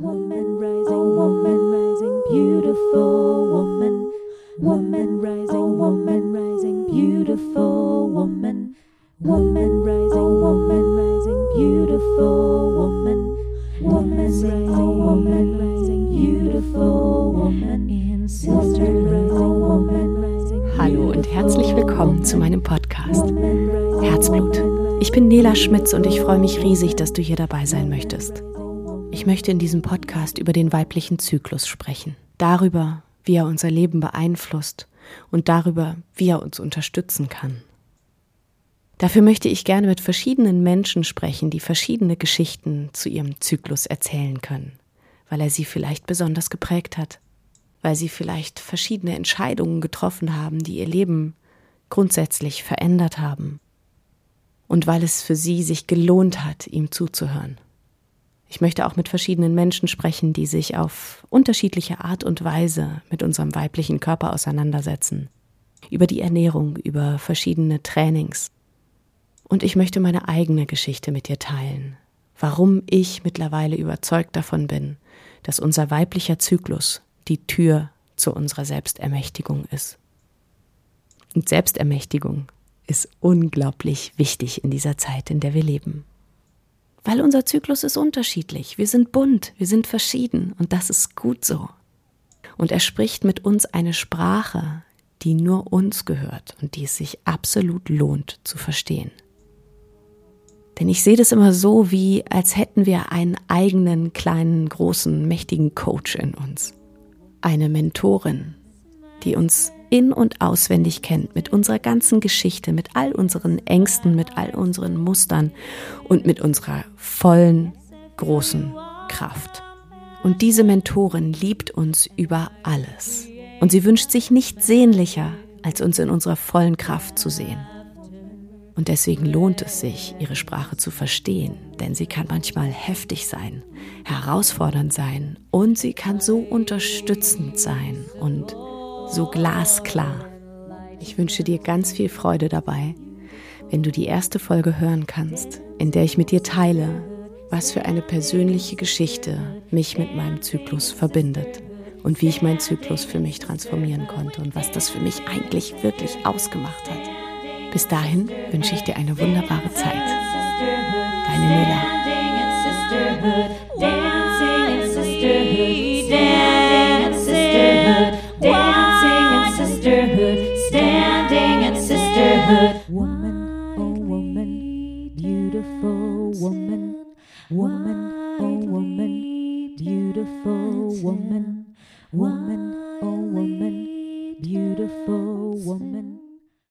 Woman rising, woman rising, beautiful woman. Woman rising, woman rising, beautiful woman. Woman rising, woman rising, beautiful woman. Woman rising, woman rising, beautiful woman. In sister rising, woman rising. Hallo und herzlich willkommen zu meinem Podcast Herzblut. Ich bin Nela Schmitz und ich freue mich riesig, dass du hier dabei sein möchtest. Ich möchte in diesem Podcast über den weiblichen Zyklus sprechen, darüber, wie er unser Leben beeinflusst und darüber, wie er uns unterstützen kann. Dafür möchte ich gerne mit verschiedenen Menschen sprechen, die verschiedene Geschichten zu ihrem Zyklus erzählen können, weil er sie vielleicht besonders geprägt hat, weil sie vielleicht verschiedene Entscheidungen getroffen haben, die ihr Leben grundsätzlich verändert haben und weil es für sie sich gelohnt hat, ihm zuzuhören. Ich möchte auch mit verschiedenen Menschen sprechen, die sich auf unterschiedliche Art und Weise mit unserem weiblichen Körper auseinandersetzen. Über die Ernährung, über verschiedene Trainings. Und ich möchte meine eigene Geschichte mit dir teilen. Warum ich mittlerweile überzeugt davon bin, dass unser weiblicher Zyklus die Tür zu unserer Selbstermächtigung ist. Und Selbstermächtigung ist unglaublich wichtig in dieser Zeit, in der wir leben. Weil unser Zyklus ist unterschiedlich. Wir sind bunt, wir sind verschieden und das ist gut so. Und er spricht mit uns eine Sprache, die nur uns gehört und die es sich absolut lohnt zu verstehen. Denn ich sehe das immer so, wie als hätten wir einen eigenen, kleinen, großen, mächtigen Coach in uns. Eine Mentorin, die uns in und auswendig kennt, mit unserer ganzen Geschichte, mit all unseren Ängsten, mit all unseren Mustern und mit unserer vollen, großen Kraft. Und diese Mentorin liebt uns über alles. Und sie wünscht sich nichts sehnlicher, als uns in unserer vollen Kraft zu sehen. Und deswegen lohnt es sich, ihre Sprache zu verstehen, denn sie kann manchmal heftig sein, herausfordernd sein und sie kann so unterstützend sein und so glasklar. Ich wünsche dir ganz viel Freude dabei, wenn du die erste Folge hören kannst, in der ich mit dir teile, was für eine persönliche Geschichte mich mit meinem Zyklus verbindet und wie ich meinen Zyklus für mich transformieren konnte und was das für mich eigentlich wirklich ausgemacht hat. Bis dahin wünsche ich dir eine wunderbare Zeit. Deine Nela. Beautiful woman. Woman, oh woman, beautiful woman. Woman, oh woman, beautiful woman.